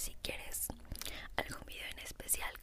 si quieres algún video en especial,